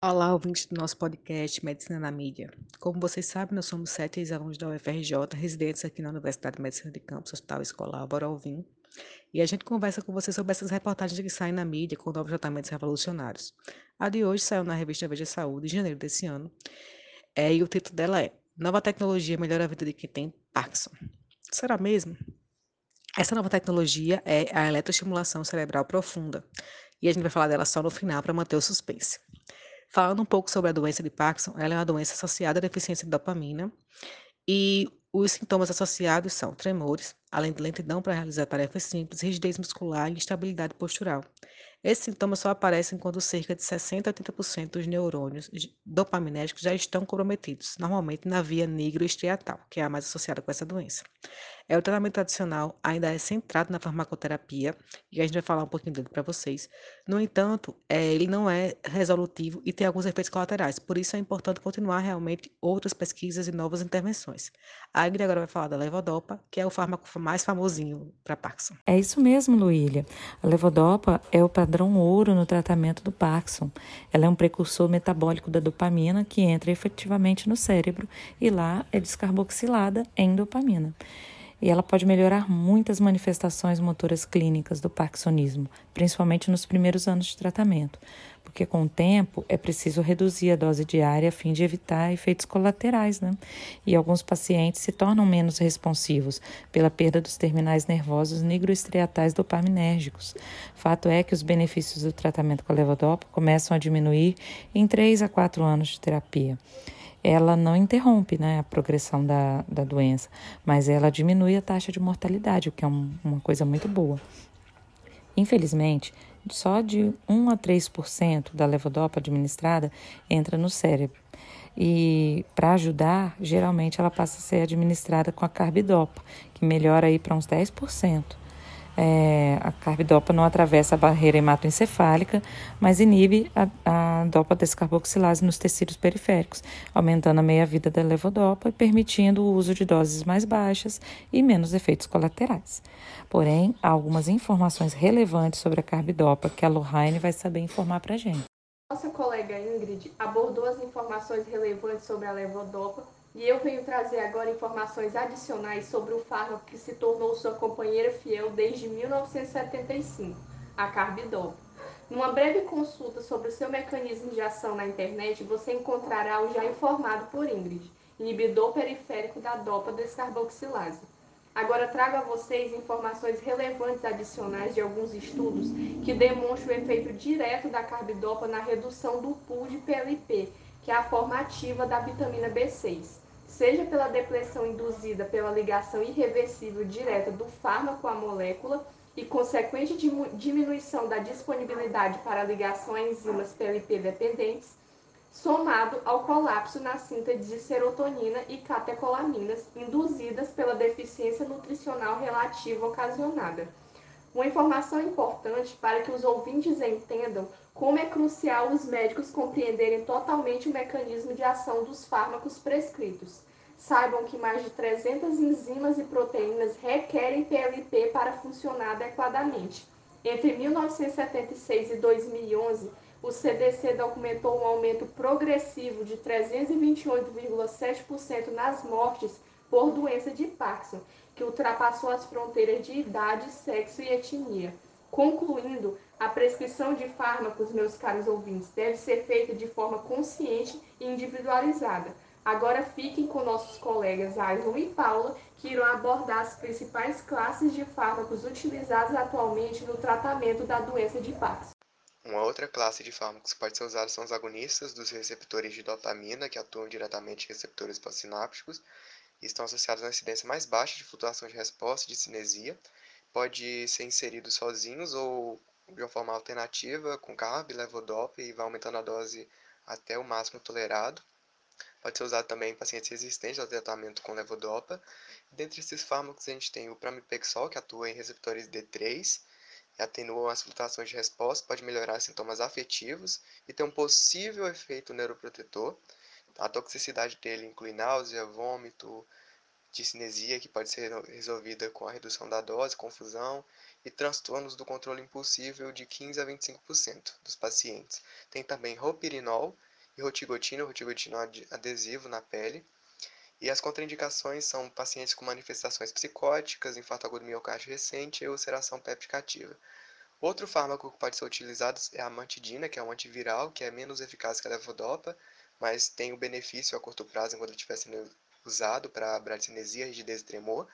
Olá, ouvintes do nosso podcast Medicina na Mídia. Como vocês sabem, nós somos sete ex-alunos da UFRJ, residentes aqui na Universidade de Medicina de Campos, Hospital Escolar Boralvim, e a gente conversa com vocês sobre essas reportagens que saem na mídia com novos tratamentos revolucionários. A de hoje saiu na revista Veja Saúde, em janeiro desse ano, é, e o título dela é Nova Tecnologia Melhora a Vida de Quem Tem Parkinson. Será mesmo? Essa nova tecnologia é a eletroestimulação cerebral profunda, e a gente vai falar dela só no final para manter o suspense. Falando um pouco sobre a doença de Parkinson, ela é uma doença associada à deficiência de dopamina e os sintomas associados são tremores, além de lentidão para realizar tarefas simples, rigidez muscular e instabilidade postural. Esses sintomas só aparecem quando cerca de 60 a 80% dos neurônios dopaminérgicos já estão comprometidos, normalmente na via negro-estriatal, que é a mais associada com essa doença. É, o tratamento tradicional ainda é centrado na farmacoterapia, e a gente vai falar um pouquinho dele para vocês. No entanto, é, ele não é resolutivo e tem alguns efeitos colaterais, por isso é importante continuar realmente outras pesquisas e novas intervenções. A Ingrid agora vai falar da levodopa, que é o fármaco mais famosinho para Parkinson. É isso mesmo, Luília. A levodopa é o padrão ouro no tratamento do Parkinson. Ela é um precursor metabólico da dopamina que entra efetivamente no cérebro e lá é descarboxilada em dopamina e ela pode melhorar muitas manifestações motoras clínicas do parkinsonismo, principalmente nos primeiros anos de tratamento, porque com o tempo é preciso reduzir a dose diária a fim de evitar efeitos colaterais, né? E alguns pacientes se tornam menos responsivos pela perda dos terminais nervosos nigroestriatais dopaminérgicos. Fato é que os benefícios do tratamento com a levodopa começam a diminuir em 3 a 4 anos de terapia ela não interrompe né, a progressão da, da doença, mas ela diminui a taxa de mortalidade, o que é um, uma coisa muito boa. Infelizmente, só de 1 a 3% da levodopa administrada entra no cérebro. E para ajudar, geralmente ela passa a ser administrada com a carbidopa, que melhora aí para uns 10% é, a carbidopa não atravessa a barreira hematoencefálica, mas inibe a, a dopa descarboxilase nos tecidos periféricos, aumentando a meia-vida da levodopa e permitindo o uso de doses mais baixas e menos efeitos colaterais. Porém, há algumas informações relevantes sobre a carbidopa que a Lohane vai saber informar para a gente. Nossa colega Ingrid abordou as informações relevantes sobre a levodopa e eu venho trazer agora informações adicionais sobre o fármaco que se tornou sua companheira fiel desde 1975, a carbidopa. Numa breve consulta sobre o seu mecanismo de ação na internet, você encontrará o já informado por Ingrid, inibidor periférico da dopa descarboxilase. Agora trago a vocês informações relevantes adicionais de alguns estudos que demonstram o efeito direto da carbidopa na redução do pool de PLP, que é a forma ativa da vitamina B6 seja pela depressão induzida pela ligação irreversível direta do fármaco à molécula e consequente diminuição da disponibilidade para ligação a enzimas PLP dependentes, somado ao colapso na síntese de serotonina e catecolaminas induzidas pela deficiência nutricional relativa ocasionada. Uma informação importante para que os ouvintes entendam como é crucial os médicos compreenderem totalmente o mecanismo de ação dos fármacos prescritos. Saibam que mais de 300 enzimas e proteínas requerem PLP para funcionar adequadamente. Entre 1976 e 2011, o CDC documentou um aumento progressivo de 328,7% nas mortes por doença de Parkinson, que ultrapassou as fronteiras de idade, sexo e etnia. Concluindo, a prescrição de fármacos, meus caros ouvintes, deve ser feita de forma consciente e individualizada Agora fiquem com nossos colegas Ailton e Paula, que irão abordar as principais classes de fármacos utilizados atualmente no tratamento da doença de Parkinson. Uma outra classe de fármacos que pode ser usada são os agonistas dos receptores de dopamina, que atuam diretamente em receptores pós-sinápticos estão associados a uma incidência mais baixa de flutuação de resposta e de cinesia. Pode ser inserido sozinhos ou de uma forma alternativa, com carb, levodopa e vai aumentando a dose até o máximo tolerado. Pode ser usado também em pacientes resistentes ao tratamento com levodopa. Dentre esses fármacos, a gente tem o pramipexol, que atua em receptores D3, e atenua as flutuações de resposta, pode melhorar sintomas afetivos e tem um possível efeito neuroprotetor. A toxicidade dele inclui náusea, vômito, discinesia, que pode ser resolvida com a redução da dose, confusão, e transtornos do controle impulsivo de 15 a 25% dos pacientes. Tem também ropirinol, e rotigotino, rotigotino adesivo na pele. E as contraindicações são pacientes com manifestações psicóticas, infarto agudo miocárdio recente e ulceração péptica ativa. Outro fármaco que pode ser utilizado é a amantidina, que é um antiviral, que é menos eficaz que a levodopa, mas tem o benefício a curto prazo enquanto estiver sendo usado para bradicinesia, rigidez e tremor.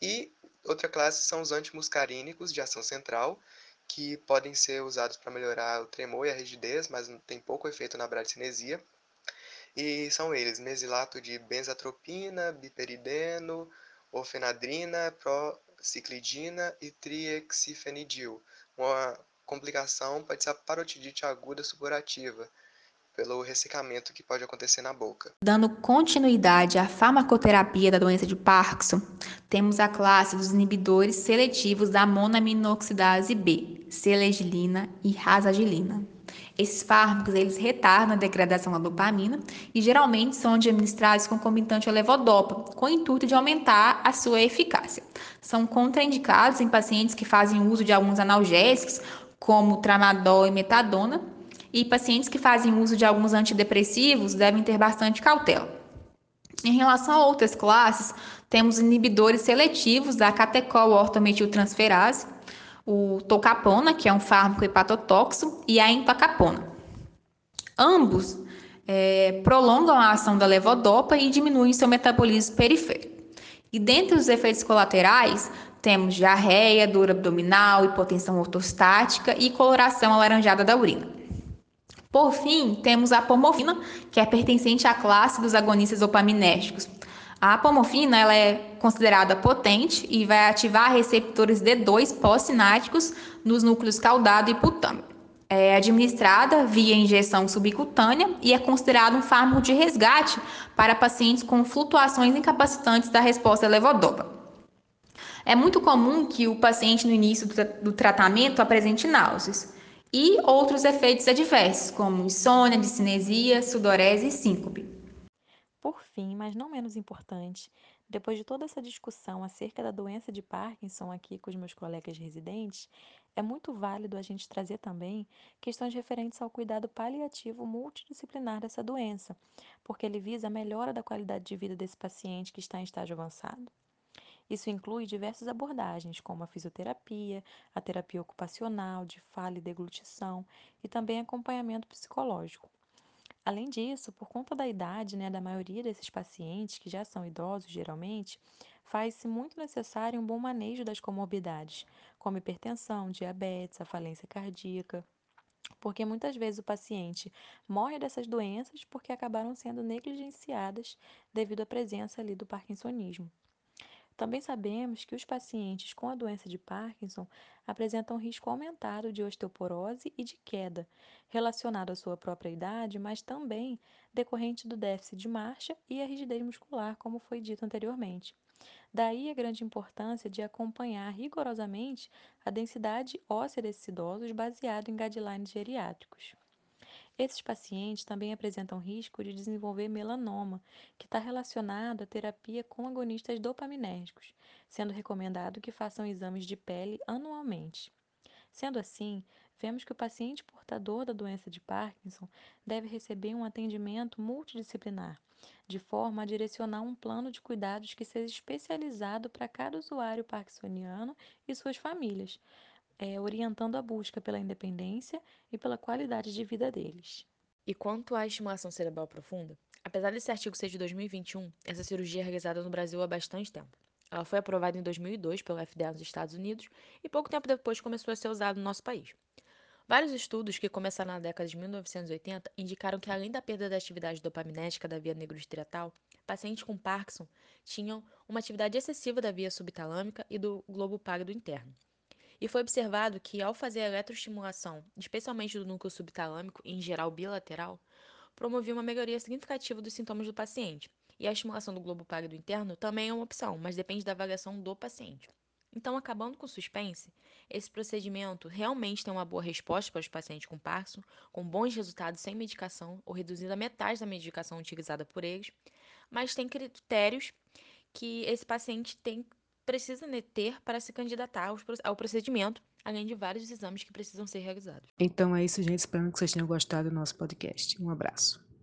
E outra classe são os antimuscarínicos de ação central, que podem ser usados para melhorar o tremor e a rigidez, mas tem pouco efeito na bradicinesia. E são eles: mesilato de benzatropina, biperideno, ofenadrina, prociclidina e triexifenidil. Uma complicação pode ser a parotidite aguda supurativa, pelo ressecamento que pode acontecer na boca. Dando continuidade à farmacoterapia da doença de Parkinson, temos a classe dos inibidores seletivos da monaminoxidase B, seleglina e rasagilina. Esses fármacos eles retardam a degradação da dopamina e geralmente são administrados concomitante ao levodopa, com o intuito de aumentar a sua eficácia. São contraindicados em pacientes que fazem uso de alguns analgésicos, como tramadol e metadona, e pacientes que fazem uso de alguns antidepressivos devem ter bastante cautela. Em relação a outras classes, temos inibidores seletivos da catecol ortometiltransferase, o tocapona, que é um fármaco hepatotóxico, e a entacapona. Ambos é, prolongam a ação da levodopa e diminuem seu metabolismo periférico. E dentre os efeitos colaterais, temos diarreia, dor abdominal, hipotensão ortostática e coloração alaranjada da urina. Por fim, temos a pomofina, que é pertencente à classe dos agonistas dopaminérgicos. A apomorfina ela é considerada potente e vai ativar receptores D2 pós-sináticos nos núcleos caudado e putâmico. É administrada via injeção subcutânea e é considerado um fármaco de resgate para pacientes com flutuações incapacitantes da resposta levodopa. É muito comum que o paciente no início do tratamento apresente náuseas e outros efeitos adversos, como insônia, discinesia, sudorese e síncope. Por fim, mas não menos importante, depois de toda essa discussão acerca da doença de Parkinson aqui com os meus colegas residentes, é muito válido a gente trazer também questões referentes ao cuidado paliativo multidisciplinar dessa doença, porque ele visa a melhora da qualidade de vida desse paciente que está em estágio avançado. Isso inclui diversas abordagens, como a fisioterapia, a terapia ocupacional, de fala e deglutição, e também acompanhamento psicológico. Além disso, por conta da idade né, da maioria desses pacientes, que já são idosos geralmente, faz-se muito necessário um bom manejo das comorbidades, como hipertensão, diabetes, a falência cardíaca, porque muitas vezes o paciente morre dessas doenças porque acabaram sendo negligenciadas devido à presença ali do parkinsonismo. Também sabemos que os pacientes com a doença de Parkinson apresentam risco aumentado de osteoporose e de queda, relacionado à sua própria idade, mas também decorrente do déficit de marcha e a rigidez muscular, como foi dito anteriormente. Daí a grande importância de acompanhar rigorosamente a densidade óssea desses idosos baseado em guidelines geriátricos. Esses pacientes também apresentam risco de desenvolver melanoma, que está relacionado à terapia com agonistas dopaminérgicos, sendo recomendado que façam exames de pele anualmente. Sendo assim, vemos que o paciente portador da doença de Parkinson deve receber um atendimento multidisciplinar, de forma a direcionar um plano de cuidados que seja especializado para cada usuário parkinsoniano e suas famílias, é, orientando a busca pela independência e pela qualidade de vida deles. E quanto à estimulação cerebral profunda, apesar desse artigo ser de 2021, essa cirurgia é realizada no Brasil há bastante tempo. Ela foi aprovada em 2002 pelo FDA nos Estados Unidos e pouco tempo depois começou a ser usada no nosso país. Vários estudos que começaram na década de 1980 indicaram que, além da perda da atividade dopaminética da via negroestriatal, pacientes com Parkinson tinham uma atividade excessiva da via subtalâmica e do globo pálido interno. E foi observado que, ao fazer a eletroestimulação, especialmente do núcleo subtalâmico em geral bilateral, promovia uma melhoria significativa dos sintomas do paciente. E a estimulação do globo pálido interno também é uma opção, mas depende da avaliação do paciente. Então, acabando com o suspense, esse procedimento realmente tem uma boa resposta para os pacientes com Parkinson, com bons resultados sem medicação ou reduzindo a metade da medicação utilizada por eles, mas tem critérios que esse paciente tem precisa ter para se candidatar ao procedimento, além de vários exames que precisam ser realizados. Então é isso, gente. Espero que vocês tenham gostado do nosso podcast. Um abraço.